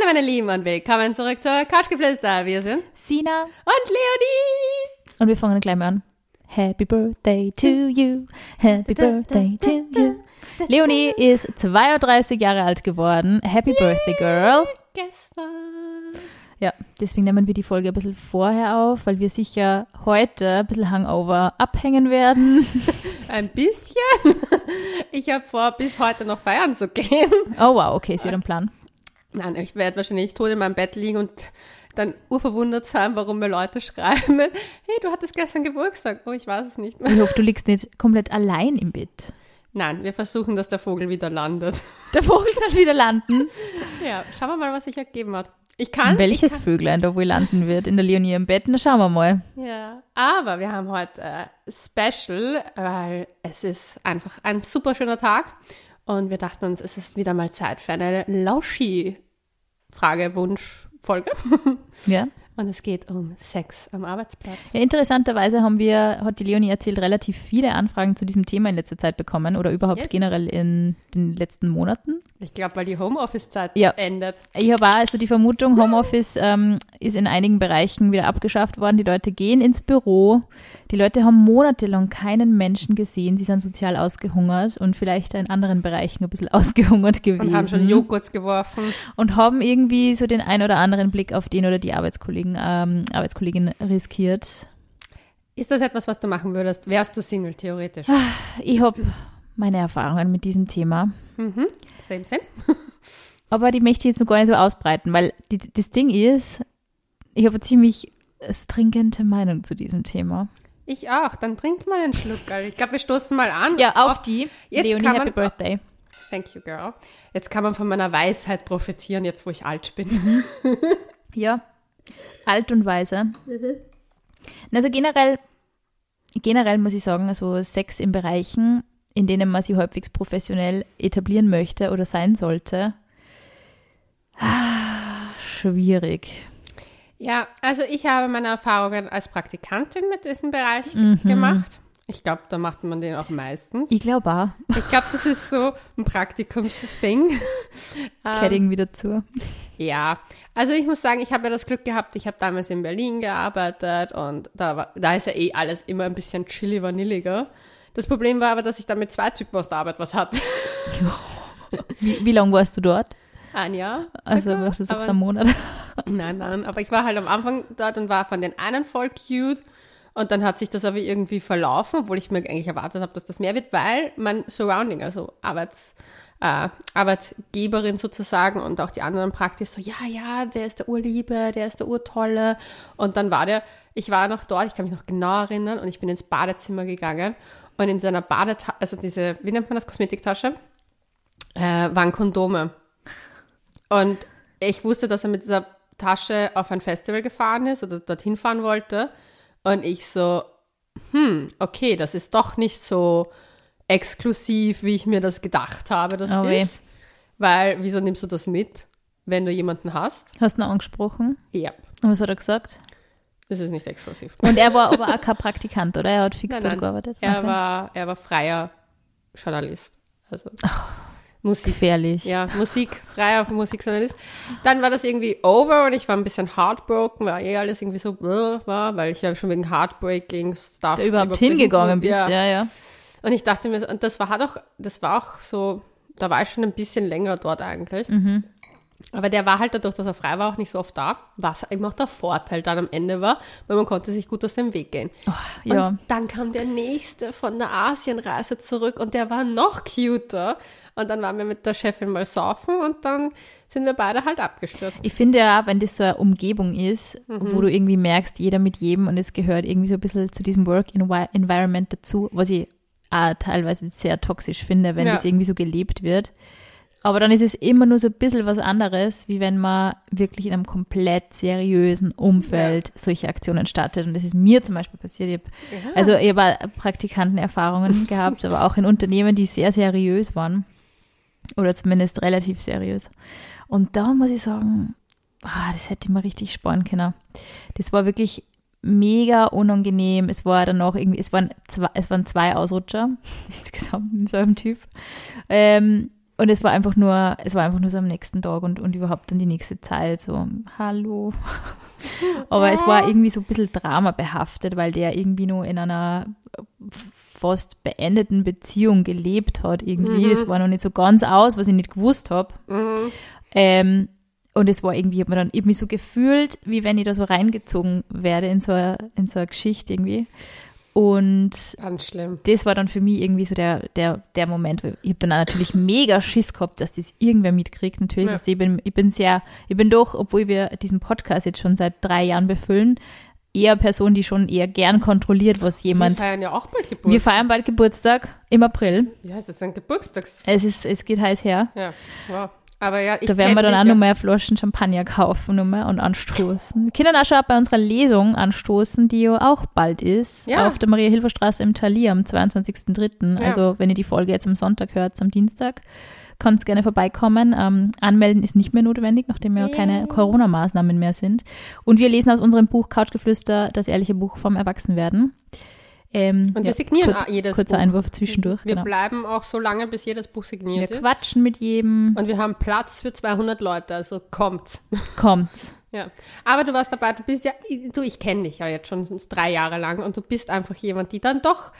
Hallo meine Lieben und willkommen zurück zur Couchgeflüster. Wir sind Sina und Leonie. und wir fangen gleich mal an. Happy Birthday to you, Happy Birthday to you. Leonie ist 32 Jahre alt geworden. Happy Birthday, Girl. Gestern. Ja, deswegen nehmen wir die Folge ein bisschen vorher auf, weil wir sicher heute ein bisschen Hangover abhängen werden. Ein bisschen. Ich habe vor, bis heute noch feiern zu gehen. Oh wow, okay, ist ja ein Plan. Nein, ich werde wahrscheinlich tot in meinem Bett liegen und dann urverwundert sein, warum mir Leute schreiben, hey, du hattest gestern Geburtstag. Oh, ich weiß es nicht mehr. Ich hoffe, du liegst nicht komplett allein im Bett. Nein, wir versuchen, dass der Vogel wieder landet. Der Vogel soll wieder landen. Ja, schauen wir mal, was sich ergeben hat. Ich kann. Welches Vöglein da wohl landen wird in der Leonie im Bett? Na, schauen wir mal. Ja, aber wir haben heute äh, Special, weil es ist einfach ein super schöner Tag und wir dachten uns, es ist wieder mal Zeit für eine Lauschi-Frage-Wunsch-Folge. Ja. Und es geht um Sex am Arbeitsplatz. Ja, interessanterweise haben wir, hat die Leonie erzählt, relativ viele Anfragen zu diesem Thema in letzter Zeit bekommen oder überhaupt Yes. generell in den letzten Monaten. Ich glaube, weil die Homeoffice-Zeit Ja. endet. Ich habe also die Vermutung, Homeoffice ähm, ist in einigen Bereichen wieder abgeschafft worden. Die Leute gehen ins Büro. Die Leute haben monatelang keinen Menschen gesehen. Sie sind sozial ausgehungert und vielleicht in anderen Bereichen ein bisschen ausgehungert gewesen. Und haben schon Joghurts geworfen. und haben irgendwie so den ein oder anderen Blick auf den oder die Arbeitskollegen, ähm, Arbeitskollegin riskiert. Ist das etwas, was du machen würdest? Wärst du Single, theoretisch? Ich habe meine Erfahrungen mit diesem Thema, Mhm. Same, same. aber die möchte ich jetzt noch gar nicht so ausbreiten, weil die, das Ding ist, ich habe eine ziemlich stringente Meinung zu diesem Thema. Ich auch. Dann trink mal einen Schluck. Alter. Ich glaube, wir stoßen mal an. Ja, auf die. Jetzt Leonie, kann Happy man- Birthday. Thank you, girl. Jetzt kann man von meiner Weisheit profitieren, jetzt wo ich alt bin. Ja, alt und weise. Also generell, generell muss ich sagen, also Sex in Bereichen, in denen man sich halbwegs professionell etablieren möchte oder sein sollte, ah, schwierig. Ja, also ich habe meine Erfahrungen als Praktikantin mit diesem Bereich Mhm. gemacht. Ich glaube, da macht man den auch meistens. Ich glaube auch, Ich glaube, das ist so ein Praktikums-Thing. Ähm, Kedding wieder zu. Ja, also ich muss sagen, ich habe ja das Glück gehabt, ich habe damals in Berlin gearbeitet und da, war, da ist ja eh alles immer ein bisschen chilly vanilliger. Das Problem war aber, dass ich dann mit zwei Typen aus der Arbeit was hatte. Wie, wie lange warst du dort? Ein Jahr. Also, du sagst einen Monat. Nein, nein, aber ich war halt am Anfang dort und war von den einen voll cute. Und dann hat sich das aber irgendwie verlaufen, obwohl ich mir eigentlich erwartet habe, dass das mehr wird, weil mein Surrounding, also Arbeits, äh, Arbeitgeberin sozusagen und auch die anderen Praktis so, ja, ja, der ist der Urliebe, der ist der Urtolle. Und dann war der, ich war noch dort, ich kann mich noch genau erinnern und ich bin ins Badezimmer gegangen. Und in seiner Badetasche, also diese, wie nennt man das, Kosmetiktasche, äh, waren Kondome. Und ich wusste, dass er mit dieser Tasche auf ein Festival gefahren ist oder dorthin fahren wollte. Und ich so, hm, okay, das ist doch nicht so exklusiv, wie ich mir das gedacht habe, das Oh weh. ist. Weil, wieso nimmst du das mit, wenn du jemanden hast? Hast du ihn angesprochen? Ja, Und was hat er gesagt? das ist nicht exklusiv. Und er war aber auch kein Praktikant, oder? Er hat fix Nein, dort nein. gearbeitet. Er, Okay. war, er war freier Journalist. Also Musik. Gefährlich. Ja, Musik, freier Musikjournalist. Dann war das irgendwie over und ich war ein bisschen heartbroken, weil eh alles irgendwie so bläh war, weil ich ja schon wegen Heartbreaking Stuff Da überhaupt hingegangen bist, ja. ja, ja. Und ich dachte mir, und das war halt auch, das war auch so, da war ich schon ein bisschen länger dort eigentlich. Mhm. Aber der war halt dadurch, dass er frei war, auch nicht so oft da, was eben auch der Vorteil dann am Ende war, weil man konnte sich gut aus dem Weg gehen. ja. Und dann kam der nächste von der Asienreise zurück und der war noch cuter. Und dann waren wir mit der Chefin mal saufen und dann sind wir beide halt abgestürzt. Ich finde ja, wenn das so eine Umgebung ist, Mhm. wo du irgendwie merkst, jeder mit jedem und es gehört irgendwie so ein bisschen zu diesem Work-Environment dazu, was ich auch teilweise sehr toxisch finde, wenn Ja. das irgendwie so gelebt wird. Aber dann ist es immer nur so ein bisschen was anderes, wie wenn man wirklich in einem komplett seriösen Umfeld solche Aktionen startet. Und das ist mir zum Beispiel passiert. Ich hab, Also ich habe Praktikantenerfahrungen gehabt, aber auch in Unternehmen, die sehr seriös waren. Oder zumindest relativ seriös. Und da muss ich sagen, ah, das hätte ich mir richtig sparen können. Das war wirklich mega unangenehm. Es war dann auch irgendwie, es waren zwei, es waren zwei Ausrutscher insgesamt im selben Typ. Ähm, und es war einfach nur, es war einfach nur so am nächsten Tag und, und überhaupt dann die nächste Zeit so, hallo. Aber es war irgendwie so ein bisschen Drama behaftet, weil der irgendwie nur in einer fast beendeten Beziehung gelebt hat irgendwie. Mhm. Das war noch nicht so ganz aus, was ich nicht gewusst habe. Mhm. Ähm, und es war irgendwie, ich habe mir dann ich hab mich so gefühlt, wie wenn ich da so reingezogen werde in so eine, in so eine Geschichte irgendwie. Und das war dann für mich irgendwie so der, der, der Moment. Ich habe dann auch natürlich mega Schiss gehabt, dass das irgendwer mitkriegt. Natürlich, Ja. ich, bin, ich bin sehr, ich bin doch, obwohl wir diesen Podcast jetzt schon seit drei Jahren befüllen, eher Person, die schon eher gern kontrolliert, was jemand. Wir feiern ja auch bald Geburtstag. Wir feiern bald Geburtstag im April. Ja, es ist ein Geburtstags... Es ist, es geht heiß her. Ja, wow. Aber ja, ich Da werden wir dann auch dich noch mehr Flaschen Champagner kaufen noch mehr und anstoßen. Können auch schon bei unserer Lesung anstoßen, die ja auch bald ist, Ja. auf der Maria-Hilfer-Straße im Thalia am 22.03. Ja. Also wenn ihr die Folge jetzt am Sonntag hört, am Dienstag, könnt gerne vorbeikommen. Ähm, anmelden ist nicht mehr notwendig, nachdem ja Ja. keine Corona-Maßnahmen mehr sind. Und wir lesen aus unserem Buch Couchgeflüster das ehrliche Buch vom Erwachsenwerden. Ähm, Und ja, wir signieren kur- jedes Kurzer Buch. Einwurf zwischendurch. Wir genau. bleiben auch so lange, bis jedes Buch Wir signiert ist. quatschen mit jedem. Und wir haben Platz für 200 Leute, also kommt. Kommt. Ja. Aber du warst dabei, du bist ja, du, ich kenne dich ja jetzt schon drei Jahre lang und du bist einfach jemand, die dann doch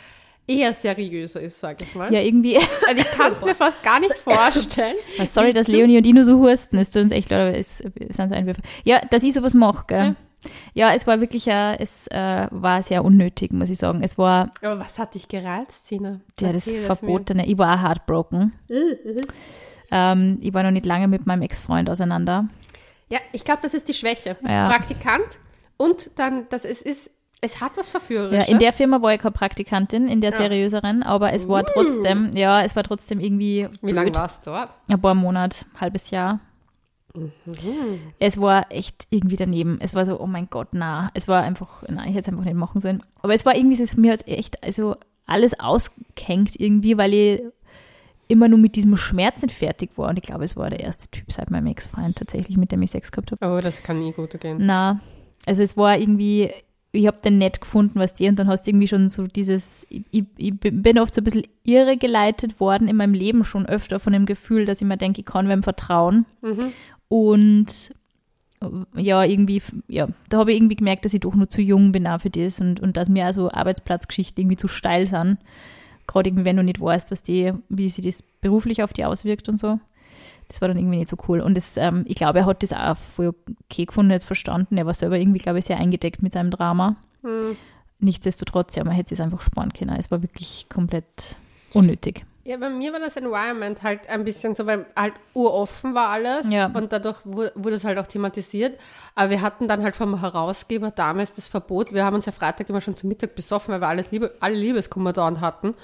eher seriöser ist, sag ich mal. Ja, irgendwie. Also ich kann es mir fast gar nicht vorstellen. Ah, Sorry, dass Leonie und nur so husten. Es tut uns echt leid, aber es sind so Einwürfe. Ja, dass ich sowas mache, gell? Ja, es war wirklich, äh, es äh, war sehr unnötig, muss ich sagen. Es war Aber was hat dich gereizt, Sina? ja, das es mir. Verbotene. Ich war auch heartbroken. Ähm, ich war noch nicht lange mit meinem Ex-Freund auseinander. Ja, ich glaube, das ist die Schwäche. Ja. Praktikant und dann, das ist, ist, es hat was Ja, Verführerisches. in der Firma war ich keine Praktikantin, in der Ja. seriöseren, aber es war trotzdem, ja, es war trotzdem irgendwie Wie lange warst du dort? Ein paar Monate, halbes Jahr. Es war echt irgendwie daneben. Es war so, oh mein Gott, na. Es war einfach, nein, ich hätte es einfach nicht machen sollen. Aber es war irgendwie, es ist mir jetzt echt, also alles ausgehängt irgendwie, weil ich immer nur mit diesem Schmerz nicht fertig war. Und ich glaube, es war der erste Typ seit meinem Ex-Freund tatsächlich, mit dem ich Sex gehabt habe. Oh, das kann nie gut gehen. Na, also es war irgendwie, ich habe den nett gefunden, was die, und dann hast du irgendwie schon so dieses, ich, ich bin oft so ein bisschen irre geleitet worden in meinem Leben schon öfter von dem Gefühl, dass ich mir denke, ich kann wem vertrauen. Mhm. Und ja, irgendwie, ja, da habe ich irgendwie gemerkt, dass ich doch nur zu jung bin auch für das und, und dass mir also Arbeitsplatzgeschichten irgendwie zu steil sind. Gerade irgendwie, wenn du nicht weißt, was die, wie sich das beruflich auf die auswirkt und so. Das war dann irgendwie nicht so cool. Und das, ähm, ich glaube, er hat das auch voll okay gefunden, jetzt verstanden. Er war selber irgendwie, glaube ich, sehr eingedeckt mit seinem Drama. Hm. Nichtsdestotrotz, ja, man hätte es einfach sparen können. Es war wirklich komplett unnötig. Ja, bei mir war das Environment halt ein bisschen so, weil halt uroffen war alles Ja. und dadurch wu- wurde es halt auch thematisiert. Aber wir hatten dann halt vom Herausgeber damals das Verbot. Wir haben uns ja Freitag immer schon zum Mittag besoffen, weil wir alles Liebe, alle Liebeskummer dauernd hatten.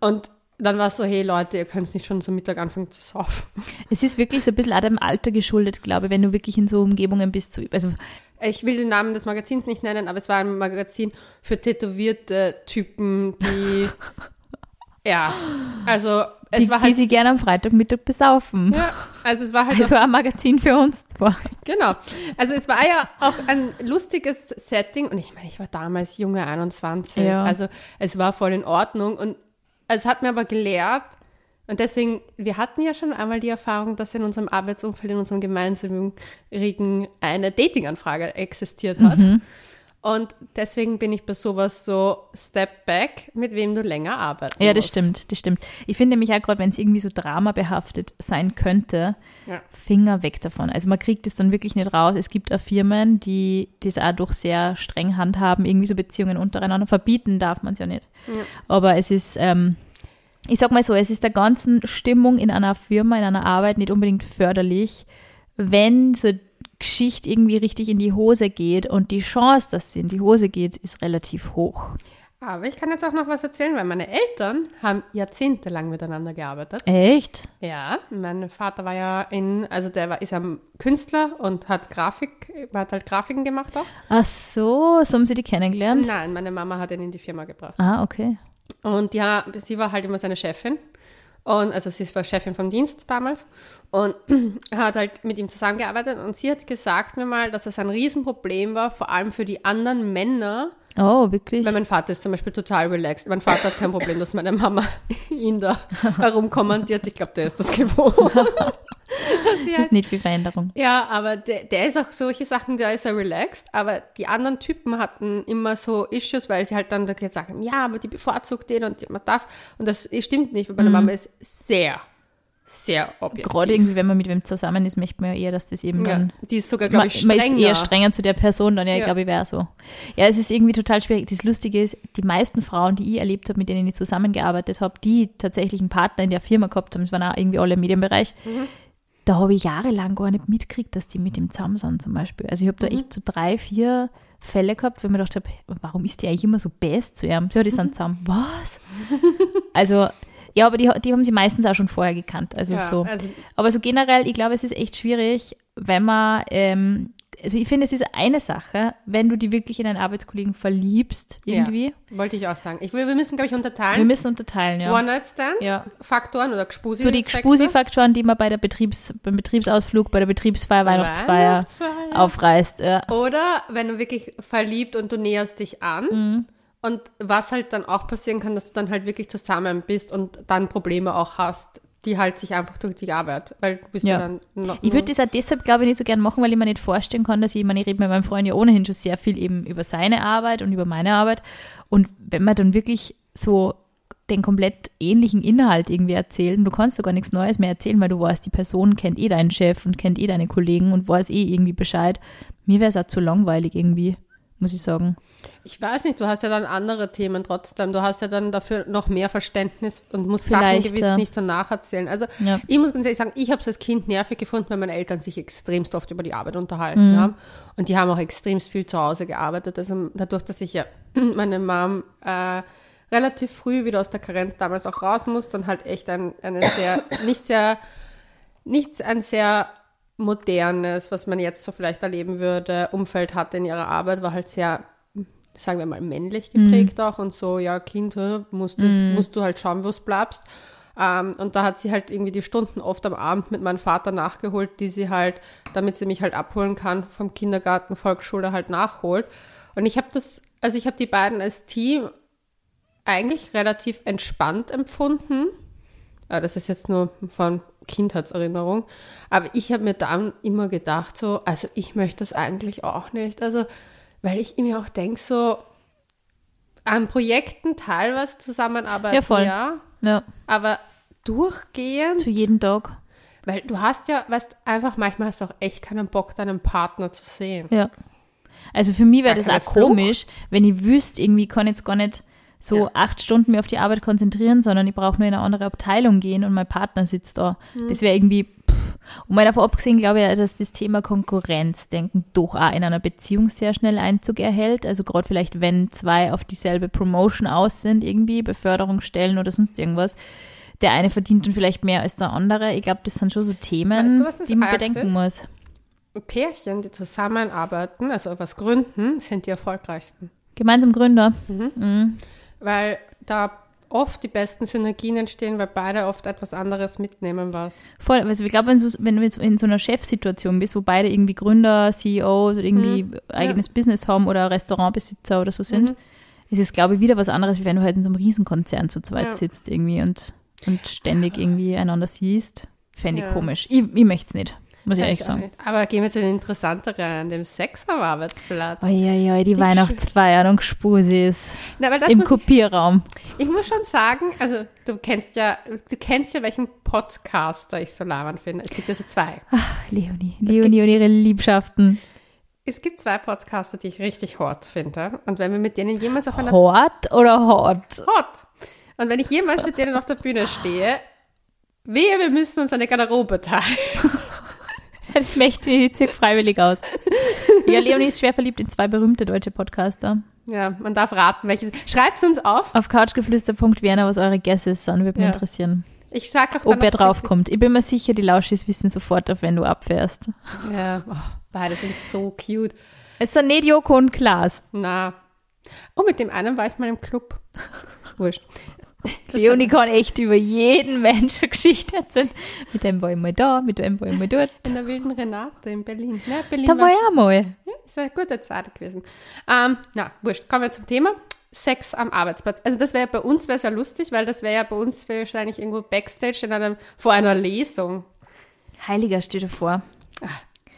Und dann war es so, hey Leute, ihr könnt nicht schon zum Mittag anfangen zu saufen. Es ist wirklich so ein bisschen auch dem Alter geschuldet, glaube ich, wenn du wirklich in so Umgebungen bist. So, also Ich will den Namen des Magazins nicht nennen, aber es war ein Magazin für tätowierte Typen, die ja, also es die, war die halt sie gerne am Freitagmittag besaufen. ja, also es war halt Also ein Magazin für uns zwar. Genau. Also es war ja auch ein lustiges Setting und ich meine, ich war damals junge 21, Ja. also es war voll in Ordnung und es hat mir aber gelehrt und deswegen, wir hatten ja schon einmal die Erfahrung, dass in unserem Arbeitsumfeld, in unserem gemeinsamen Regen eine Datinganfrage existiert hat. Mhm. Und deswegen bin ich bei sowas so Step Back, mit wem du länger arbeiten Ja, das musst. stimmt, das stimmt. Ich finde nämlich auch gerade, wenn es irgendwie so dramabehaftet sein könnte, Ja. Finger weg davon. Also man kriegt es dann wirklich nicht raus. Es gibt auch Firmen, die das auch durch sehr streng handhaben, irgendwie so Beziehungen untereinander. Verbieten darf man es ja nicht. Aber es ist, ähm, ich sag mal so, es ist der ganzen Stimmung in einer Firma, in einer Arbeit nicht unbedingt förderlich, wenn so Geschichte irgendwie richtig in die Hose geht und die Chance, dass sie in die Hose geht, ist relativ hoch. Aber ich kann jetzt auch noch was erzählen, weil meine Eltern haben jahrzehntelang miteinander gearbeitet. Echt? Ja, mein Vater war ja in, also der war, ist ja Künstler und hat Grafik, hat halt Grafiken gemacht auch. Ach so, so haben sie die kennengelernt? Nein, meine Mama hat ihn in die Firma gebracht. Ah, okay. Und ja, sie war halt immer seine Chefin. Und also sie war Chefin vom Dienst damals und hat halt mit ihm zusammengearbeitet und sie hat gesagt mir mal, dass es ein Riesenproblem war, vor allem für die anderen Männer, Oh, wirklich? Weil mein Vater ist zum Beispiel total relaxed. Mein Vater hat kein Problem, dass meine Mama ihn da herumkommandiert. Ich glaube, der ist das gewohnt. das ist nicht viel Veränderung. Ja, aber der, der ist auch solche Sachen, der ist ja relaxed. Aber die anderen Typen hatten immer so Issues, weil sie halt dann sagen, ja, aber die bevorzugt den und immer das. Und das stimmt nicht, weil meine Mama ist sehr sehr objektiv. Gerade irgendwie, wenn man mit wem zusammen ist, möchte man ja eher, dass das eben Ja, dann. die ist sogar, glaube ich, strenger. man ist eher strenger zu der Person, dann ja, ich Ja. glaube, ich wäre so. Ja, es ist irgendwie total schwierig. Das Lustige ist, die meisten Frauen, die ich erlebt habe, mit denen ich zusammengearbeitet habe, die tatsächlich einen Partner in der Firma gehabt haben, das waren auch irgendwie alle im Medienbereich, Mhm. da habe ich jahrelang gar nicht mitgekriegt, dass die mit dem zusammen sind zum Beispiel. Also ich habe da Mhm. echt so drei, vier Fälle gehabt, wo ich mir gedacht habe, warum ist die eigentlich immer so best zu ihm? Ja, die sind zusammen. Was? Also, ja, aber die, die haben sie meistens auch schon vorher gekannt. Also ja, so. also Aber so generell, ich glaube, es ist echt schwierig, wenn man, ähm, also ich finde, es ist eine Sache, wenn du die wirklich in einen Arbeitskollegen verliebst, irgendwie. wollte ich auch sagen. Ich wir müssen, glaube ich, Wir unterteilen. müssen unterteilen, ja. One-Night-Stand-Faktoren Ja. oder Gspusi So die Gspusi-Faktoren, die man bei der Betriebs, beim Betriebsausflug, bei der Betriebsfeier, Weihnachtsfeier Weihnachtsfeier. aufreißt. Ja. Oder wenn du wirklich verliebt und du näherst dich an. Mhm. Und was halt dann auch passieren kann, dass du dann halt wirklich zusammen bist und dann Probleme auch hast, die halt sich einfach durch die Arbeit, weil du bist ja, Ja. dann noch, Ich würde das auch deshalb, glaube ich, nicht so gern machen, weil ich mir nicht vorstellen kann, dass ich, ich meine, ich rede mit meinem Freund ja ohnehin schon sehr viel eben über seine Arbeit und über meine Arbeit. Und wenn man dann wirklich so den komplett ähnlichen Inhalt irgendwie erzählen, du kannst sogar nichts Neues mehr erzählen, weil du weißt, die Person kennt eh deinen Chef und kennt eh deine Kollegen und weiß eh irgendwie Bescheid. Mir wäre es auch zu langweilig irgendwie, muss ich sagen. Ich weiß nicht, du hast ja dann andere Themen trotzdem. Du hast ja dann dafür noch mehr Verständnis und musst Sachen Vielleicht, gewiss ja. nicht so nacherzählen. Also Ja. ich muss ganz ehrlich sagen, ich habe es als Kind nervig gefunden, weil meine Eltern sich extremst oft über die Arbeit Mhm. unterhalten haben. Und die haben auch extremst viel zu Hause gearbeitet. Also dadurch, dass ich ja meine Mom äh, relativ früh wieder aus der Karenz damals auch raus musste und halt echt ein, eine sehr, nicht sehr, nicht ein sehr modernes, was man jetzt so vielleicht erleben würde, Umfeld hatte in ihrer Arbeit, war halt sehr, sagen wir mal, männlich geprägt auch und so, ja, Kind, musst du, musst du halt schauen, wo du bleibst. Ähm, und da hat sie halt irgendwie die Stunden oft am Abend mit meinem Vater nachgeholt, die sie halt, damit sie mich halt abholen kann, vom Kindergarten, Volksschule halt nachholt. Und ich habe das, also ich habe die beiden als Team eigentlich relativ entspannt empfunden. Ja, das ist jetzt nur von Kindheitserinnerung. Aber ich habe mir dann immer gedacht, so, also ich möchte das eigentlich auch nicht. Also, weil ich mir auch denke, so, an Projekten teilweise zusammenarbeiten, Ja, voll. ja, Ja, aber durchgehend, zu jedem Tag. weil du hast ja, weißt, einfach manchmal hast du auch echt keinen Bock, deinen Partner zu sehen. Ja. Also für mich wäre das auch Flucht. komisch, wenn ich wüsste, irgendwie kann ich jetzt gar nicht so Ja. acht Stunden mir auf die Arbeit konzentrieren, sondern ich brauche nur in eine andere Abteilung gehen und mein Partner sitzt da. Mhm. Das wäre irgendwie, pff. und mal davon abgesehen, glaube ich, dass das Thema Konkurrenzdenken doch auch in einer Beziehung sehr schnell Einzug erhält. Also gerade vielleicht, wenn zwei auf dieselbe Promotion aus sind, irgendwie, Beförderungsstellen oder sonst irgendwas. Der eine verdient dann vielleicht mehr als der andere. Ich glaube, das sind schon so Themen, Weißt du, die man bedenken ist? muss. Pärchen, die zusammenarbeiten, also was gründen, sind die erfolgreichsten. Gemeinsam Gründer. Weil da oft die besten Synergien entstehen, weil beide oft etwas anderes mitnehmen, was. Voll, also ich glaube, wenn, du- wenn du in so einer Chefsituation bist, wo beide irgendwie Gründer, CEOs oder irgendwie eigenes Business haben oder Restaurantbesitzer oder so sind, ist es, glaube ich, wieder was anderes, wie wenn du halt in so einem Riesenkonzern zu zweit Ja. sitzt irgendwie und, und ständig irgendwie einander siehst. Fände ich Ja. komisch. Ich, ich möchte es nicht, muss ich auch sagen. Aber gehen wir zu den interessanteren, dem Sex am Arbeitsplatz. Uiuiui, die Weihnachtsfeiern und Spusis Na, im muss ich, Kopierraum. ich muss schon sagen, also du kennst ja, du kennst ja, welchen Podcaster ich so labern finde. Es gibt ja so zwei. Leonie, Leonie und ihre Liebschaften. Es gibt zwei Podcaster, die ich richtig hot finde. Und wenn wir mit denen jemals auf einer Hot oder hot? Hot. Und wenn ich jemals mit denen auf der Bühne stehe, wehe, wir müssen uns eine Garderobe teilen. Das möchte ich zirk freiwillig aus. Ja, Leonie ist schwer verliebt in zwei berühmte deutsche Podcaster. Ja, man darf raten, welches. Schreibt uns auf. Auf couchgeflüster.vienna, was eure Guesses sind, würde mich Ja. interessieren. Ich sag auch Ob aufs draufkommt. Ich bin mir sicher, die Lauschis wissen sofort auf, wenn du abfährst. Ja, oh, beide sind so cute. Es sind nicht Joko und Klaas. Na. Oh, mit dem einen war ich mal im Club. Wurscht. Leonie kann echt über jeden Menschen Geschichte erzählen. Mit dem war ich mal da, mit dem war ich mal dort. In der wilden Renate in Berlin. Ne, Berlin Da war ich auch mal. Ja, ist eine gute Zeit gewesen. Ähm, na, wurscht. Kommen wir zum Thema. Sex am Arbeitsplatz. Also das wäre bei uns wäre sehr lustig, weil das wäre ja bei uns wahrscheinlich irgendwo Backstage in einem, vor einer Lesung. Heiliger, stell dir vor.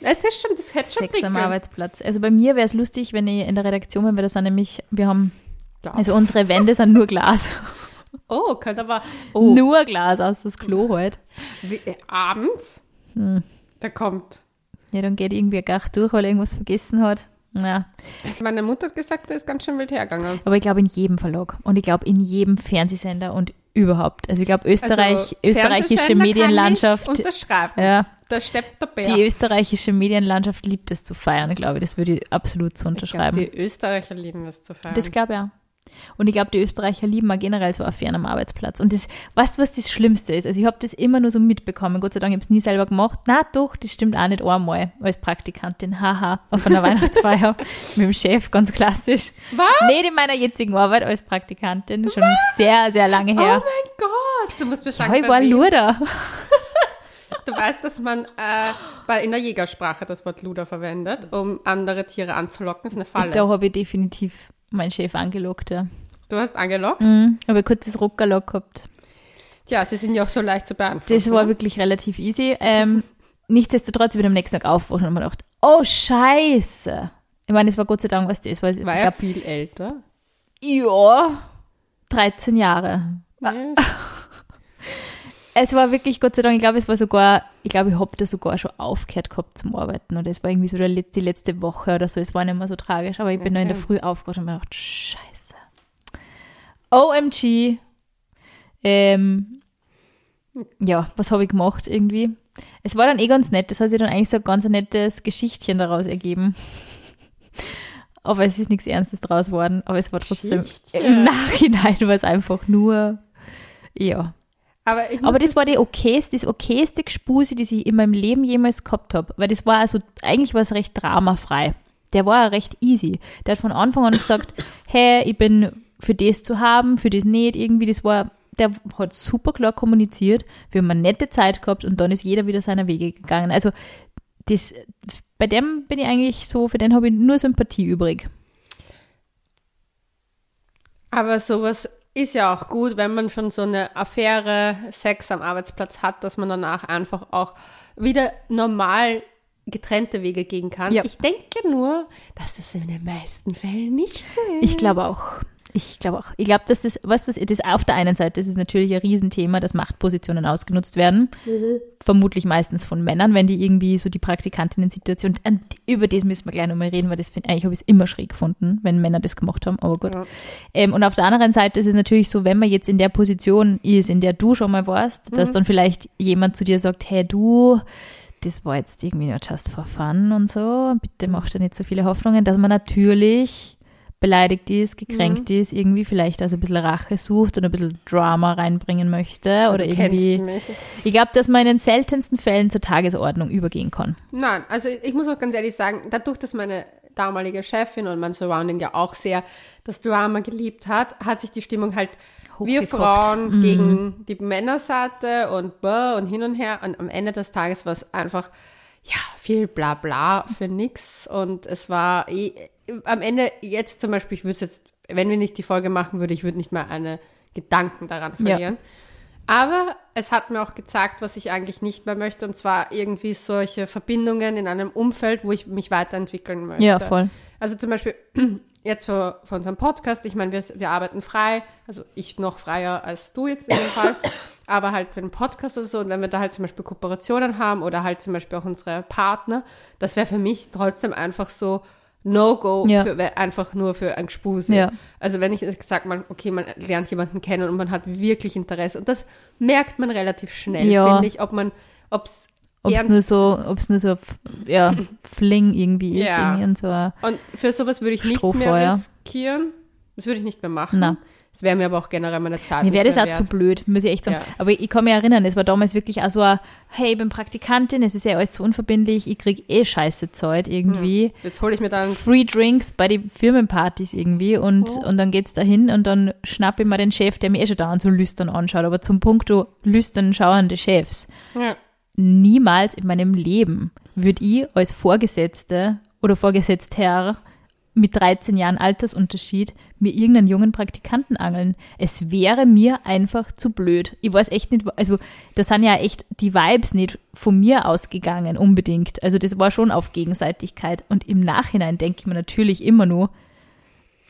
Es ist schon, das hätte schon Sex am prickeln. Arbeitsplatz. Also bei mir wäre es lustig, wenn ich in der Redaktion bin, weil das sind nämlich, wir haben, Glas. also unsere Wände sind nur Glas. Oh, könnte aber, oh, Nur Glas aus das Klo halt. wie, äh, abends, Hm. da kommt. Ja, dann geht irgendwie ein Gach durch, weil er irgendwas vergessen hat. Ja, Meine Mutter hat gesagt, der ist ganz schön wild hergegangen. aber ich glaube in jedem Verlag und ich glaube in jedem Fernsehsender und überhaupt. Also ich glaube Österreich, Also, österreichische Medienlandschaft, Kann ich unterschreiben. ja, Da steppt der Bär. die österreichische Medienlandschaft liebt es zu feiern, glaube ich. Das würde ich absolut so ich glaub, unterschreiben. die Österreicher lieben das zu feiern. Das glaube ich auch. Und ich glaube, die Österreicher lieben auch generell so Affären am Arbeitsplatz. Und das, weißt du, was das Schlimmste ist? Also ich habe das immer nur so mitbekommen. Gott sei Dank, ich habe es nie selber gemacht. Na doch, das stimmt auch nicht einmal als Praktikantin. Haha, auf einer Weihnachtsfeier mit dem Chef, ganz klassisch. Was? Nicht in meiner jetzigen Arbeit als Praktikantin, schon sehr, sehr lange Oh her. mein Gott, du musst mir ja, sagen, ich bei war wem- Luder. Du weißt, dass man äh, bei, in der Jägersprache das Wort Luder verwendet, um andere Tiere anzulocken. Das ist eine Falle. Da habe ich definitiv meinen Chef angelockt. Ja. Du hast angelockt. Mhm. Habe ein kurzes Ruckerlock gehabt. Tja, sie sind ja auch so leicht zu beantworten. Das war wirklich relativ easy. Ähm, nichtsdestotrotz, ich bin am nächsten Tag aufgewacht und habe mir gedacht, oh Scheiße. Ich meine, es war Gott sei Dank, was das war. Ich war er glaub, viel älter? ja, 13 Jahre. Nee. Es war wirklich, Gott sei Dank, ich glaube, es war sogar, ich glaube, ich habe da sogar schon aufgehört gehabt zum Arbeiten. Und es war irgendwie so der, die letzte Woche oder so. Es war nicht mehr so tragisch. Aber ich bin noch in der. Früh aufgewacht und mir gedacht, Scheiße. OMG. Ähm, ja, was habe ich gemacht irgendwie? Es war dann eh ganz nett. Das hat sich dann eigentlich so ein ganz nettes Geschichtchen daraus ergeben. Aber es ist nichts Ernstes draus geworden. Aber es war trotzdem, im Nachhinein war es einfach nur, ja. Aber, Aber das war die okayste, das okayste Gespuse, das ich in meinem Leben jemals gehabt habe. Weil das war also, eigentlich war es recht dramafrei. Der war recht easy. Der hat von Anfang an gesagt, hey, ich bin für das zu haben, für das nicht irgendwie. Das war, der hat super klar kommuniziert. Wir haben eine nette Zeit gehabt und dann ist jeder wieder seiner Wege gegangen. Also das, bei dem bin ich eigentlich so, für den habe ich nur Sympathie übrig. Aber sowas ist ja auch gut, wenn man schon so eine Affäre, Sex am Arbeitsplatz hat, dass man danach einfach auch wieder normal getrennte Wege gehen kann. Ja. Ich denke nur, dass das in den meisten Fällen nicht so ist. Ich glaube auch. Ich glaube auch. Ich glaube, dass das, was, was, das auf der einen Seite das ist natürlich ein Riesenthema, dass Machtpositionen ausgenutzt werden. Vermutlich meistens von Männern, wenn die irgendwie so die Praktikantinnen-Situation, über das müssen wir gleich nochmal reden, weil das finde eigentlich habe ich es immer schräg gefunden, wenn Männer das gemacht haben, aber gut. Ja. Ähm, und auf der anderen Seite ist es natürlich so, wenn man jetzt in der Position ist, in der du schon mal warst, dass dann vielleicht jemand zu dir sagt, hey du, das war jetzt irgendwie nur just for fun und so, bitte mach dir nicht so viele Hoffnungen, dass man natürlich beleidigt ist, gekränkt ist, irgendwie vielleicht also ein bisschen Rache sucht und ein bisschen Drama reinbringen möchte oder irgendwie. Ich glaube, dass man in den seltensten Fällen zur Tagesordnung übergehen kann. Nein, also ich muss auch ganz ehrlich sagen, dadurch, dass meine damalige Chefin und mein Surrounding ja auch sehr das Drama geliebt hat, hat sich die Stimmung halt wir. Frauen gegen die Männerseite und bäh und hin und her und am Ende des Tages war es einfach ja viel Blabla für nix und es war eh, am Ende jetzt zum Beispiel, ich würde jetzt, wenn wir nicht die Folge machen würde, ich würde nicht mal eine Gedanken daran Ja. verlieren. Aber es hat mir auch gezeigt, was ich eigentlich nicht mehr möchte, und zwar irgendwie solche Verbindungen in einem Umfeld, wo ich mich weiterentwickeln möchte. Ja, voll. Also zum Beispiel jetzt für, für unseren Podcast, ich meine, wir, wir arbeiten frei, also ich noch freier als du jetzt in dem Fall, aber halt für den Podcast oder so, und wenn wir da halt zum Beispiel Kooperationen haben oder halt zum Beispiel auch unsere Partner, das wäre für mich trotzdem einfach so No-Go, Ja. für, einfach nur für ein Gespuse. Ja. Also wenn ich sage mal, okay, man lernt jemanden kennen und man hat wirklich Interesse und das merkt man relativ schnell, Ja. finde ich, ob man, ob es Ob es nur so, ob es nur so, ja, Fling irgendwie ist, irgendwie und so. Und für sowas würde ich nichts mehr riskieren. Das würde ich nicht mehr machen. Na. Es wäre mir aber auch generell meine Zeit Mir wäre das auch zu wert. blöd, muss ich echt sagen. Ja. Aber ich kann mich erinnern, es war damals wirklich auch so ein, hey, ich bin Praktikantin, es ist ja alles so unverbindlich, ich krieg eh scheiße Zeit irgendwie. Jetzt hole ich mir dann Free Drinks bei den Firmenpartys irgendwie und, Oh. und dann geht's dahin und dann schnapp ich mir den Chef, der mir eh schon da so lüstern anschaut. Aber zum Punkto lüstern schauende Chefs. ja, Niemals in meinem Leben würde ich als Vorgesetzte oder Vorgesetzter mit 13 Jahren Altersunterschied mir irgendeinen jungen Praktikanten angeln. Es wäre mir einfach zu blöd. Ich weiß echt nicht, also da sind ja echt die Vibes nicht von mir ausgegangen unbedingt. Also das war schon auf Gegenseitigkeit. Und im Nachhinein denke ich mir natürlich immer nur,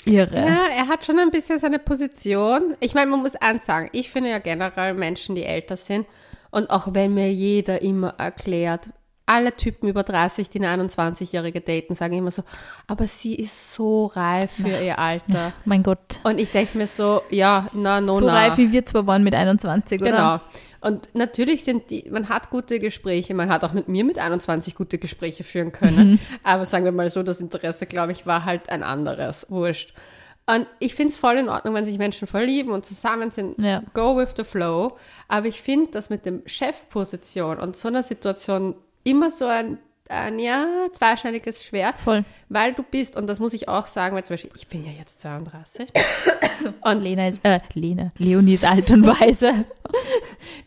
irre. Ja, er hat schon ein bisschen seine Position. Ich meine, man muss eins sagen, ich finde ja generell Menschen, die älter sind, und auch wenn mir jeder immer erklärt, alle Typen über 30, die eine 21-Jährige daten, sagen immer so, aber sie ist so reif für ja. ihr Alter. Mein Gott. Und ich denke mir so, ja, na, no, So na. reif wie wir zwar waren mit 21, oder? Genau. Und natürlich sind die, man hat gute Gespräche, man hat auch mit mir mit 21 gute Gespräche führen können. Mhm. Aber sagen wir mal so, das Interesse, glaube ich, war halt ein anderes. Wurscht. Und ich finde es voll in Ordnung, wenn sich Menschen verlieben und zusammen sind. Ja. Go with the flow. Aber ich finde, dass mit dem Chefposition und so einer Situation immer so ein, ein ja, zweischneidiges Schwert. Voll. Weil du bist, und das muss ich auch sagen, weil zum Beispiel, ich bin ja jetzt 32. und Lena ist, äh, Lena, Leonie ist alt und weise.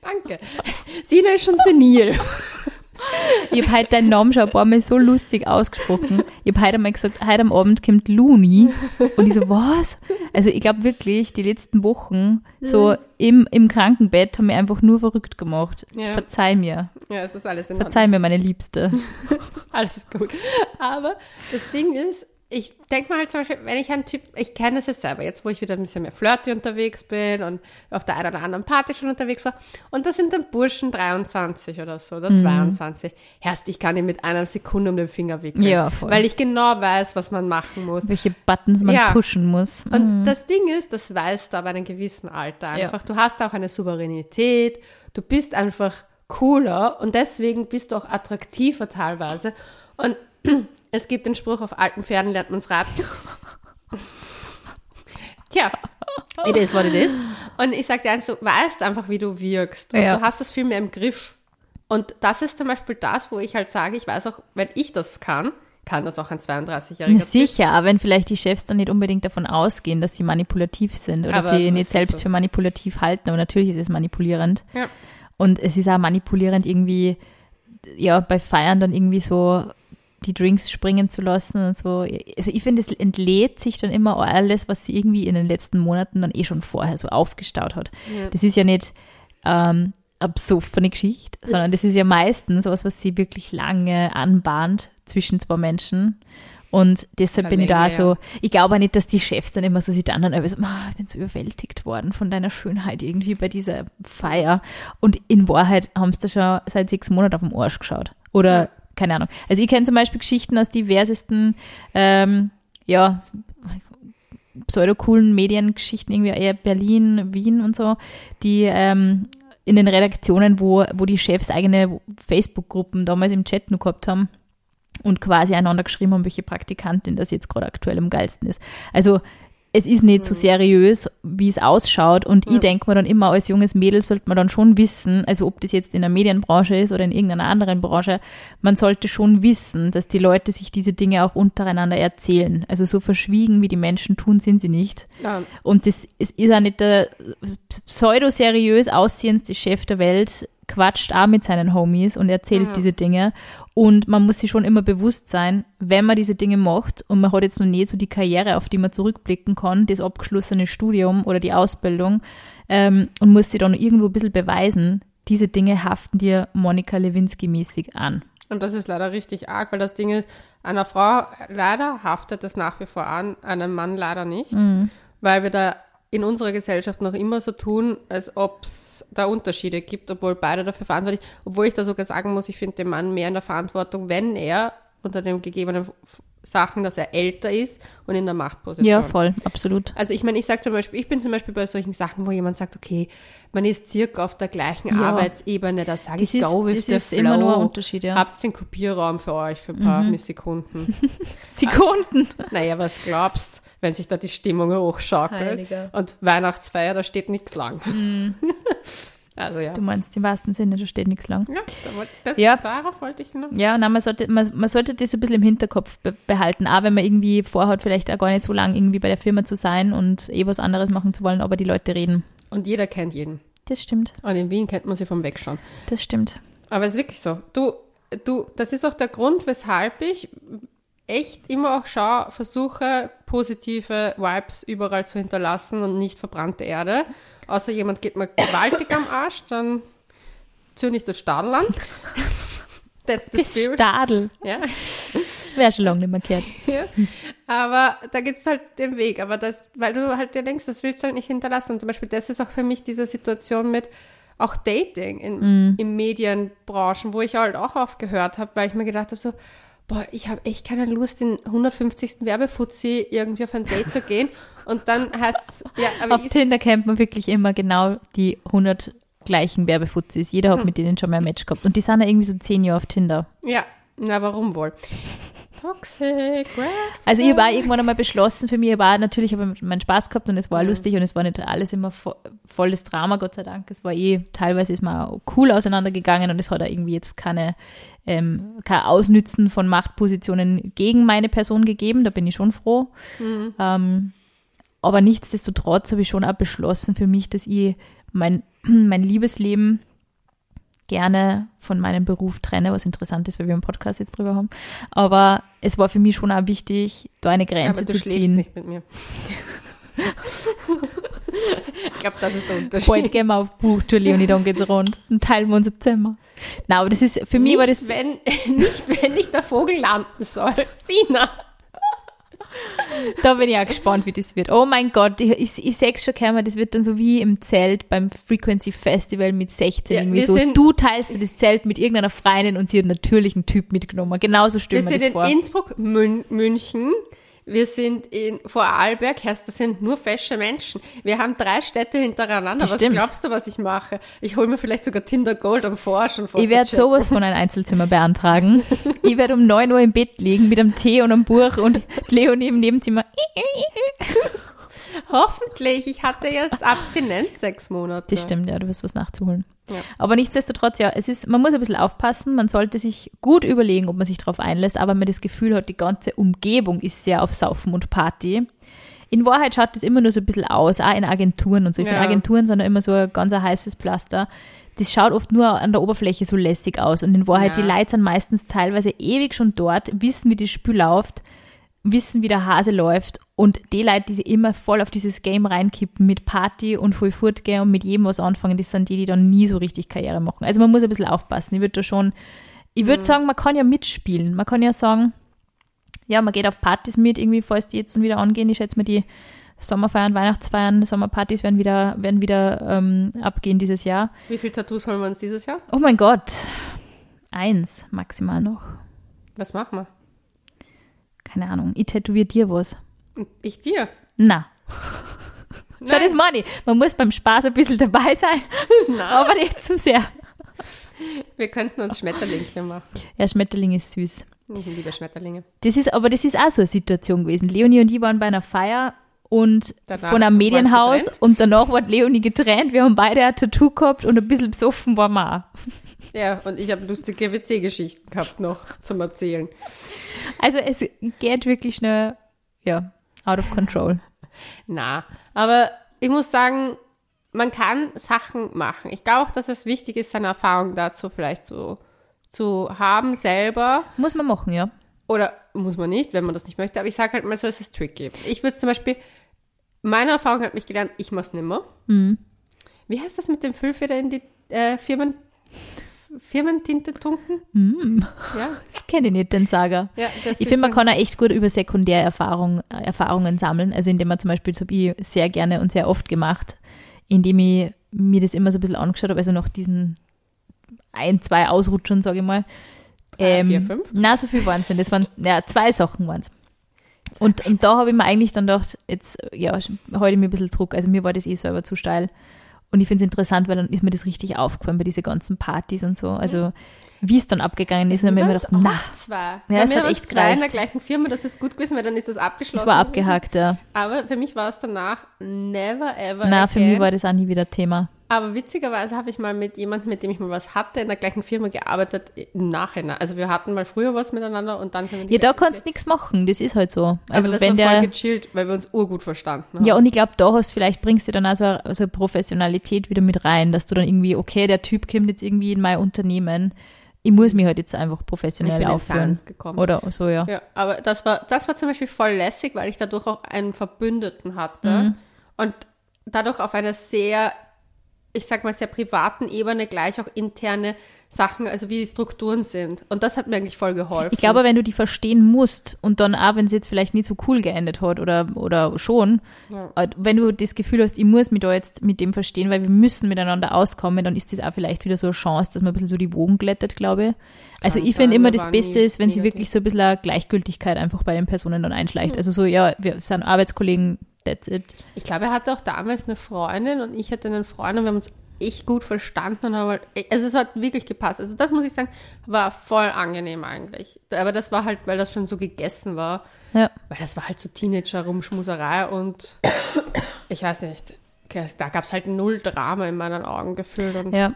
Danke. Sina ist schon senil. Ich habe heute deinen Namen schon ein paar Mal so lustig ausgesprochen. Ich habe heute einmal gesagt, heute am Abend kommt Luni. Und ich so, was? Also ich glaube wirklich, die letzten Wochen so im, im Krankenbett haben mich einfach nur verrückt gemacht. Ja. Verzeih mir. Ja, es ist alles in Verzeih mir, meine Liebste. alles gut. Aber das Ding ist, ich denke mal halt zum Beispiel, wenn ich ein Typ, ich kenne das jetzt selber, jetzt wo ich wieder ein bisschen mehr flirty unterwegs bin und auf der einen oder anderen Party schon unterwegs war, und das sind dann Burschen 23 oder so, oder 22. Erst ich kann ihn mit einer Sekunde um den Finger wickeln. Ja, voll. Weil ich genau weiß, was man machen muss. Welche Buttons man Ja. pushen muss. Und das Ding ist, das weißt du aber einem gewissen Alter einfach. Du hast auch eine Souveränität, du bist einfach cooler und deswegen bist du auch attraktiver teilweise. Und es gibt den Spruch, auf alten Pferden lernt man's Rad. Tja, it is what it is. Und ich sag dir eins, du weißt einfach, wie du wirkst. Und Ja. du hast das viel mehr im Griff. Und das ist zum Beispiel das, wo ich halt sage, ich weiß auch, wenn ich das kann, kann das auch ein 32-Jähriger. Na, sicher, aber wenn vielleicht die Chefs dann nicht unbedingt davon ausgehen, dass sie manipulativ sind oder Aber sie nicht selbst so. für manipulativ halten, aber natürlich ist es manipulierend. Ja. Und es ist auch manipulierend irgendwie, ja, bei Feiern dann irgendwie so die Drinks springen zu lassen und so. Also ich finde, es entlädt sich dann immer alles, was sie irgendwie in den letzten Monaten dann eh schon vorher so aufgestaut hat. Ja. Das ist ja nicht ähm, eine besoffene Geschichte, sondern das ist ja meistens was, was sie wirklich lange anbahnt zwischen zwei Menschen. Und deshalb Ja, bin ich da länger, so, ich glaube auch nicht, dass die Chefs dann immer so sich dann dann so, "Ah, ich bin so überwältigt worden von deiner Schönheit irgendwie bei dieser Feier. Und in Wahrheit haben sie da schon seit sechs Monaten auf dem Arsch geschaut. Oder, Ja. Keine Ahnung. Also ich kenne zum Beispiel Geschichten aus diversesten, ähm, ja, pseudocoolen Mediengeschichten, irgendwie eher Berlin, Wien und so, die ähm, in den Redaktionen, wo, wo die Chefs eigene Facebook-Gruppen damals im Chat nur gehabt haben und quasi einander geschrieben haben, welche Praktikantin das jetzt gerade aktuell am geilsten ist. Also es ist nicht so seriös, wie es ausschaut. Und ich denke mir dann immer, als junges Mädel sollte man dann schon wissen, also ob das jetzt in der Medienbranche ist oder in irgendeiner anderen Branche, man sollte schon wissen, dass die Leute sich diese Dinge auch untereinander erzählen. Also so verschwiegen, wie die Menschen tun, sind sie nicht. Ja. Und das ist, ist auch nicht der pseudo-seriös aussehendste Chef der Welt, quatscht auch mit seinen Homies und erzählt Ja. diese Dinge. Und man muss sich schon immer bewusst sein, wenn man diese Dinge macht und man hat jetzt noch nicht so die Karriere, auf die man zurückblicken kann, das abgeschlossene Studium oder die Ausbildung ähm, und muss sich dann irgendwo ein bisschen beweisen, diese Dinge haften dir Monika Lewinsky-mäßig an. Und das ist leider richtig arg, weil das Ding ist, einer Frau leider haftet es nach wie vor an, einem Mann leider nicht, weil wir da in unserer Gesellschaft noch immer so tun, als ob es da Unterschiede gibt, obwohl beide dafür verantwortlich Obwohl ich da sogar sagen muss, ich finde den Mann mehr in der Verantwortung, wenn er unter den gegebenen Sachen, dass er älter ist und in der Machtposition. Ja, voll, absolut. Also ich meine, ich sage zum Beispiel, ich bin zum Beispiel bei solchen Sachen, wo jemand sagt, okay, man ist circa auf der gleichen Ja. Arbeitsebene, da sage ich, go with das ist flow. immer nur ein Unterschied, ja. Mhm. Habt den Kopierraum für euch für ein paar Sekunden. Sekunden. naja, was glaubst, wenn sich da die Stimmung hochschaukelt Heiliger. und Weihnachtsfeier, da steht nichts lang. also ja. Du meinst im wahrsten Sinne, da steht nichts lang. Ja, das, Ja. darauf wollte ich noch. Ja, na, man sollte, man, man sollte das ein bisschen im Hinterkopf be behalten, auch wenn man irgendwie vorhat, vielleicht auch gar nicht so lange irgendwie bei der Firma zu sein und eh was anderes machen zu wollen, aber die Leute reden. Und jeder kennt jeden. Das stimmt, Und in Wien kennt man sie vom Wegschauen. das stimmt. Aber es ist wirklich so. Du, du, das ist auch der Grund, weshalb ich echt immer auch schaue, versuche, positive Vibes überall zu hinterlassen und nicht verbrannte Erde. Außer jemand geht mir gewaltig am Arsch, dann zünde ich das Stadel an. That's the Das spirit. Stadel. Ja. Wäre schon lange nicht mehr gehört. Ja. Aber da gibt es halt den Weg. Aber das, weil du halt dir denkst, das willst du halt nicht hinterlassen. Und zum Beispiel, das ist auch für mich diese Situation mit auch Dating in, in Medienbranchen, wo ich halt auch aufgehört habe, weil ich mir gedacht habe, so, boah, ich habe echt keine Lust, den 150. Werbefuzzi irgendwie auf ein Date zu gehen. Und dann heißt es, ja, aber Auf Tinder kennt man wirklich immer genau die 100 gleichen Werbefuzis. Jeder Hm. hat mit denen schon mal ein Match gehabt. Und die sind ja irgendwie so 10 Jahre auf Tinder. ja, na, warum wohl? Toxic, Also ich habe irgendwann einmal beschlossen für mich, ich war natürlich habe ich meinen Spaß gehabt und es war lustig und es war nicht alles immer vo volles Drama, Gott sei Dank. Es war eh, teilweise ist man auch cool auseinandergegangen und es hat auch irgendwie jetzt keine, ähm, kein Ausnützen von Machtpositionen gegen meine Person gegeben, da bin ich schon froh. Ähm, aber nichtsdestotrotz habe ich schon auch beschlossen für mich, dass ich mein, mein Liebesleben gerne von meinem Beruf trenne, was interessant ist, weil wir einen Podcast jetzt drüber haben. Aber es war für mich schon auch wichtig, da eine Grenze aber du zu ziehen. nicht mit mir. ich glaube, das ist der Unterschied. Bald gehen wir auf Buchtour, Leonie, dann geht's rund. Dann teilen wir unser Zimmer. Nein, aber das ist, für mich nicht, war das, Wenn, nicht, wenn nicht der Vogel landen soll. Sina. da bin ich auch gespannt, wie das wird. Oh mein Gott, ich, ich, ich sehe schon kommen, das wird dann so wie im Zelt beim Frequency Festival mit 16 Ja, irgendwie so. sind- Du teilst dir das Zelt mit irgendeiner Freundin und sie hat natürlich einen Typ mitgenommen. Genauso Wir stellen wir sind das in vor. Innsbruck, Mün München. Wir sind in Vorarlberg, heißt, das sind nur fesche Menschen. Wir haben drei Städte hintereinander. Das was stimmt. glaubst du, was ich mache? Ich hole mir vielleicht sogar Tinder Gold am Vorschen vor. Ich werde sowas von ein Einzelzimmer beantragen. ich werde um 9 Uhr im Bett liegen mit einem Tee und einem Buch und Leonie im Nebenzimmer. Hoffentlich. Ich hatte jetzt Abstinenz sechs Monate. Das stimmt, ja, du wirst was nachzuholen. Ja. Aber nichtsdestotrotz, ja, es ist, man muss ein bisschen aufpassen, man sollte sich gut überlegen, ob man sich darauf einlässt, aber man das Gefühl hat, die ganze Umgebung ist sehr auf Saufen und Party. In Wahrheit schaut das immer nur so ein bisschen aus, auch in Agenturen und so. Ich finde, Ja. Agenturen sind ja immer so ein ganz ein heißes Pflaster. Das schaut oft nur an der Oberfläche so lässig aus. Und in Wahrheit, Ja. die Leute sind meistens teilweise ewig schon dort, wissen, wie das Spiel läuft, wissen, wie der Hase läuft. Und die Leute, die sich immer voll auf dieses Game reinkippen mit Party und voll fortgehen und mit jedem was anfangen, das sind die, die dann nie so richtig Karriere machen. Also man muss ein bisschen aufpassen. Ich würde da schon, ich würde sagen, man kann ja mitspielen. Man kann ja sagen, ja, man geht auf Partys mit, irgendwie, falls die jetzt dann wieder angehen. Ich schätze mal, die Sommerfeiern, Weihnachtsfeiern, Sommerpartys werden wieder, werden wieder ähm, abgehen dieses Jahr. Wie viele Tattoos holen wir uns dieses Jahr? Oh mein Gott. Eins maximal noch. Was machen wir? Keine Ahnung. Ich tätowiere dir was. Ich dir. Na. Schau, Nein. das meine ich. Man muss beim Spaß ein bisschen dabei sein, Nein. aber nicht zu sehr. Wir könnten uns Schmetterlingchen machen. Ja, Schmetterling ist süß. Ich liebe Schmetterlinge. Das ist, aber das ist auch so eine Situation gewesen. Leonie und ich waren bei einer Feier und Danach von einem Medienhaus und danach war Leonie getrennt. Wir haben beide ein Tattoo gehabt und ein bisschen besoffen waren wir auch. Ja, und ich habe lustige WC-Geschichten gehabt noch zum Erzählen. Also es geht wirklich schnell, ja, out of control. Na, aber ich muss sagen, man kann Sachen machen. Ich glaube auch, dass es wichtig ist, seine Erfahrung dazu vielleicht so zu haben selber. Muss man machen, ja. Oder muss man nicht, wenn man das nicht möchte. Aber ich sage halt mal so, es ist tricky. Ich würde zum Beispiel, meine Erfahrung hat mich gelernt, ich mache es nimmer. Mhm. Wie heißt das mit dem Füllfeder in die äh, Firmen, Firmentinte tunken? Mhm. Ja, Das kenne ich nicht, den Saga. ja Ich finde, man kann auch echt gut über Sekundärerfahrung, äh, Erfahrungen sammeln. Also indem man zum Beispiel, das habe ich sehr gerne und sehr oft gemacht, indem ich mir das immer so ein bisschen angeschaut habe, also nach diesen ein, zwei Ausrutschern, sage ich mal. Drei, vier, fünf? Na, so viel waren es nicht. Das waren, ja, zwei Sachen waren es. Und, und da habe ich mir eigentlich dann gedacht, jetzt, ja, heute ich mir ein bisschen Druck. Also mir war das eh selber zu steil. Und ich finde es interessant, weil dann ist mir das richtig aufgefallen bei diesen ganzen Partys und so. Also wie es dann abgegangen ist, und dann habe ich mir Wir gedacht, na, zwei. Ja, es hat echt zwei in der gereicht. gleichen Firma, das ist gut gewesen, weil dann ist das abgeschlossen. es war abgehakt, ja. Aber für mich war es danach never ever Na, für mich war das auch nie wieder Thema. Aber witzigerweise habe ich mal mit jemandem, mit dem ich mal was hatte, in der gleichen Firma gearbeitet, im Nachhinein. Also wir hatten mal früher was miteinander und dann sind wir Ja, da kannst du nichts machen, das ist halt so. Also Aber das wenn war voll der, gechillt, weil wir uns urgut verstanden haben. ja, und ich glaube, da hast vielleicht bringst du dann auch so eine, so eine Professionalität wieder mit rein, dass du dann irgendwie, okay, der Typ kommt jetzt irgendwie in mein Unternehmen, ich muss mich halt jetzt einfach Ich professionell bin in aufführen. Gekommen. Oder so, ja. Ja, aber das war, das war zum Beispiel voll lässig, weil ich dadurch auch einen Verbündeten hatte Mhm. und dadurch auf einer sehr, ich sag mal, sehr privaten Ebene gleich auch interne Sachen, also wie die Strukturen sind. Und das hat mir eigentlich voll geholfen. Ich glaube, wenn du die verstehen musst und dann auch, wenn es jetzt vielleicht nicht so cool geendet hat oder, oder schon, Ja. äh, wenn du das Gefühl hast, ich muss mich da jetzt mit dem verstehen, weil wir müssen miteinander auskommen, dann ist das auch vielleicht wieder so eine Chance, dass man ein bisschen so die Wogen glättet, glaube ich. Also Kann ich finde immer, das Beste nie ist, wenn sie wirklich so ein bisschen Gleichgültigkeit einfach bei den Personen dann einschleicht. Also so, ja, wir sind Arbeitskollegen, that's it. Ich glaube, er hatte auch damals eine Freundin und ich hatte einen Freund und wir haben uns echt gut verstanden und haben halt, also es hat wirklich gepasst. Also das muss ich sagen, war voll angenehm eigentlich. Aber das war halt, weil das schon so gegessen war, Ja. weil das war halt so Teenager-Rumschmuserei und ich weiß nicht, da gab es halt null Drama in meinen Augen gefühlt. Und, ja.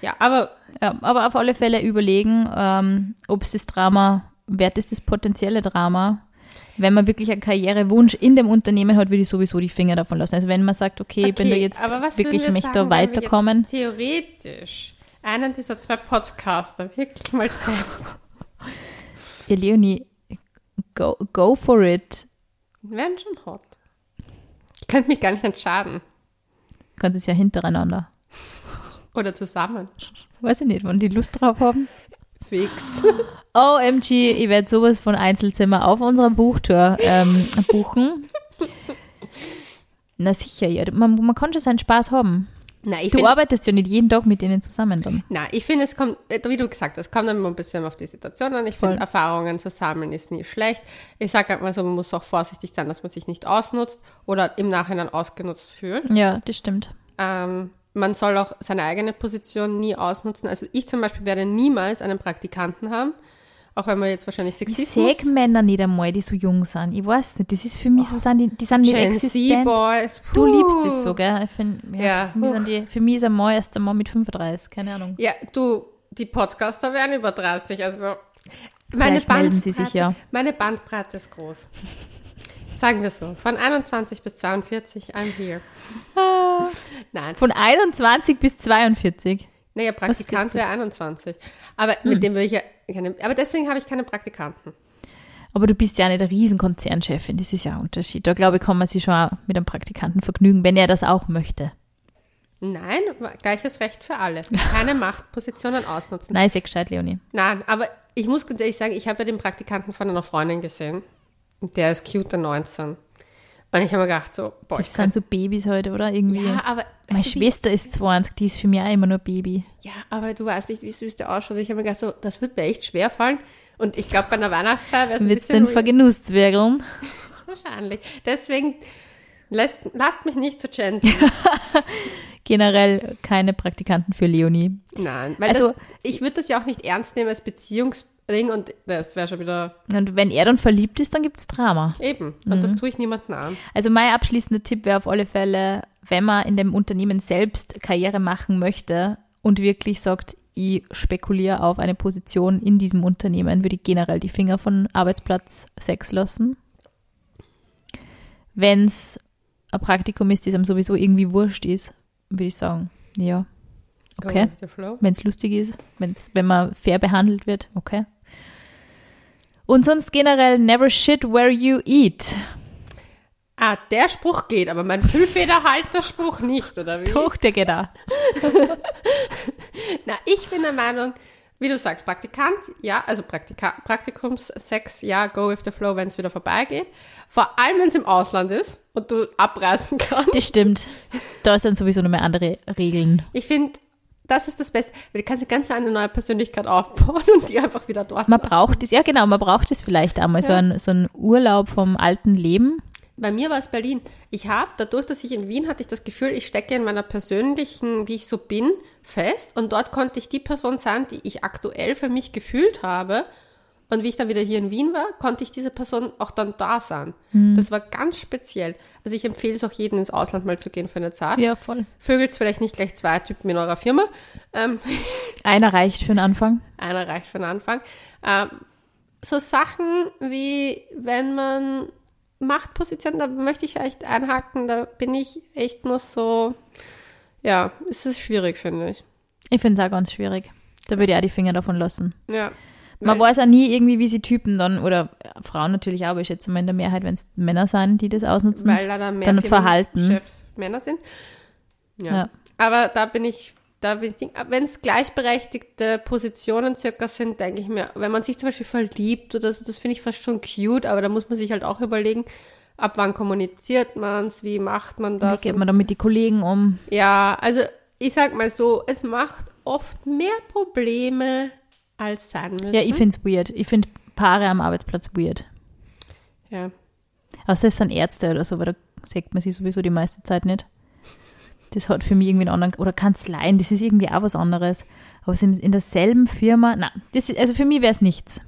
Ja. aber Ja, aber auf alle Fälle überlegen, ähm, ob es das Drama wert ist, das potenzielle Drama. Wenn man wirklich einen Karrierewunsch in dem Unternehmen hat, würde ich sowieso die Finger davon lassen. Also wenn man sagt, okay, okay, jetzt aber was wirklich wir möchte sagen, wenn wir jetzt weiterkommen. Theoretisch einen dieser zwei Podcaster wirklich mal treffen. Ja, Leonie, go, go for it. Wären schon hot. Ich könnte mich gar nicht entscheiden. Du kannst es ja hintereinander. Oder zusammen. Weiß ich nicht, wann die Lust drauf haben. Fix. OMG, ich werde sowas von Einzelzimmer auf unserer Buchtour ähm, buchen. Na sicher, ja. Man, man kann schon seinen Spaß haben. Na, ich Du finde, arbeitest ja nicht jeden Tag mit denen zusammen dann. na, ich finde, es kommt, äh, wie du gesagt hast, es kommt immer ein bisschen auf die Situation an. Ich finde. Erfahrungen zu sammeln ist nie schlecht. Ich sage halt mal so, man muss auch vorsichtig sein, dass man sich nicht ausnutzt oder im Nachhinein ausgenutzt fühlt. Ja, das stimmt. Ähm, man soll auch seine eigene Position nie ausnutzen. Also ich zum Beispiel werde niemals einen Praktikanten haben, auch wenn man jetzt wahrscheinlich Ich Sexismus... sehe Männer nicht einmal, die so jung sind. Ich weiß nicht, das ist für mich so, sind die, die sind nicht Gen existent. Z-Boys. Du liebst es so, gell? Ich find, ja, Ja. Für, mich sind die, für mich ist ein Mann erst einmal mit 35, keine Ahnung. Ja, du, die Podcaster werden über 30, also meine Bandbreite- ja. Meine Bandbreite ist groß. Sagen wir so, von 21 bis 42, I'm here. Nein, Von 21 bis 42. naja, Praktikant wäre 21. Aber Hm. mit dem will ich ja keine, aber deswegen habe ich keine Praktikanten. Aber du bist ja nicht eine Riesenkonzernchefin, das ist ja ein Unterschied. Da glaube ich, kann man sich schon auch mit einem Praktikanten vergnügen, wenn er das auch möchte. Nein, gleiches Recht für alle. Keine Machtpositionen ausnutzen. Nein, sehr gescheit, Leonie. Nein, aber ich muss ganz ehrlich sagen, ich habe ja den Praktikanten von einer Freundin gesehen. Der ist cute, der 19. Und ich habe mir gedacht, so, boah, Das ich sind so Babys heute, oder? Irgendwie. Ja, aber Meine wie- Schwester ist 20, die ist für mich auch immer nur Baby. Ja, aber du weißt nicht, wie süß der ausschaut. Ich habe mir gedacht, so, das wird mir echt schwer fallen. Und ich glaube, bei einer Weihnachtsfeier wäre es ein Wird's bisschen den vergenusszwergeln? wahrscheinlich. Deswegen lasst, lasst mich nicht zu Jensen. Generell keine Praktikanten für Leonie. Nein, weil Also- das, ich würde das ja auch nicht ernst nehmen als Beziehungsding und das wäre schon wieder Und wenn er dann verliebt ist, dann gibt's Drama. eben. Und das tue ich niemandem an. Also mein abschließender Tipp wäre auf alle Fälle, wenn man in dem Unternehmen selbst Karriere machen möchte und wirklich sagt, ich spekuliere auf eine Position in diesem Unternehmen, würde ich generell die Finger von Arbeitsplatz Sex lassen. Wenn es ein Praktikum ist, das einem sowieso irgendwie wurscht ist, würde ich sagen, ja, Okay. wenn es lustig ist, wenn's, wenn man fair behandelt wird, okay. Und sonst generell never shit where you eat. Ah, der Spruch geht, aber mein Füllfederhalter Spruch nicht, oder wie? Doch, der geht auch. Na, ich bin der Meinung, wie du sagst, Praktikant, ja, also Praktika Praktikumssex, ja, go with the flow, wenn es wieder vorbeigeht. Vor allem, wenn es im Ausland ist und du abreisen kannst. Das stimmt. Da sind sowieso noch mehr andere Regeln. Ich finde, das ist das Beste, weil du kannst eine ganz eine neue Persönlichkeit aufbauen und die einfach wieder dort Man lassen. braucht es, ja genau, man braucht es vielleicht einmal, so, Ja. ein, so ein Urlaub vom alten Leben. Bei mir war es Berlin. Ich habe, dadurch, dass ich in Wien hatte, ich das Gefühl, ich stecke in meiner persönlichen, wie ich so bin, fest. Und dort konnte ich die Person sein, die ich aktuell für mich gefühlt habe. Und wie ich dann wieder hier in Wien war, konnte ich diese Person auch dann da sein. Das war ganz speziell. Also ich empfehle es auch jedem, ins Ausland mal zu gehen für eine Zeit. Ja, voll. Vögelt vielleicht nicht gleich zwei Typen in eurer Firma. Ähm, Einer reicht für den Anfang. einer reicht für den Anfang. Ähm, so Sachen wie, wenn man Machtpositionen, da möchte ich echt einhaken, da bin ich echt nur so, ja, es ist schwierig, finde ich. Ich finde es auch ganz schwierig. Da würde ich auch die Finger davon lassen. Ja. Man Weil- weiß auch nie irgendwie, wie sie Typen dann, oder Frauen natürlich auch, aber ich schätze mal in der Mehrheit, wenn es Männer sind, die das ausnutzen. weil leider mehr Dann Verhalten. Chefs Männer sind. Ja. Ja. Aber da bin ich, da bin ich, wenn es gleichberechtigte Positionen circa sind, denke ich mir, wenn man sich zum Beispiel verliebt oder so, das finde ich fast schon cute, aber da muss man sich halt auch überlegen, ab wann kommuniziert man es, wie macht man Wie das. geht man dann mit den Kollegen um? ja, also ich sag mal so, es macht oft mehr Probleme als sein müssen. Ja, ich finde es weird. Ich finde Paare am Arbeitsplatz weird. ja. Außer es sind Ärzte oder so, weil da sieht man sie sowieso die meiste Zeit nicht. Das hat für mich irgendwie einen anderen, oder Kanzleien, das ist irgendwie auch was anderes. Aber es in derselben Firma, na, das ist, also für mich wäre es nichts.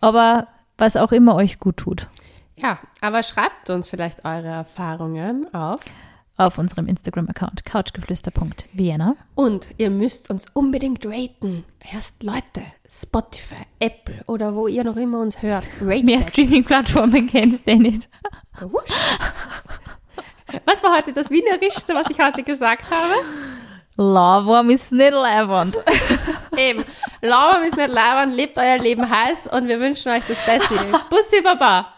Aber was auch immer euch gut tut, Ja, aber schreibt uns vielleicht eure Erfahrungen auf. Auf unserem Instagram-Account couchgeflüster.vienna. Und ihr müsst uns unbedingt raten. Erst Leute, Spotify, Apple oder wo ihr noch immer uns hört. Rate Mehr. Streaming-Plattformen kennst du nicht. Wusch. Was war heute das Wienerischste, was ich heute gesagt habe? Lava ist nicht leibend. Eben, Lauber ist nicht labern, lebt euer Leben heiß und wir wünschen euch das Beste. Bussi Baba!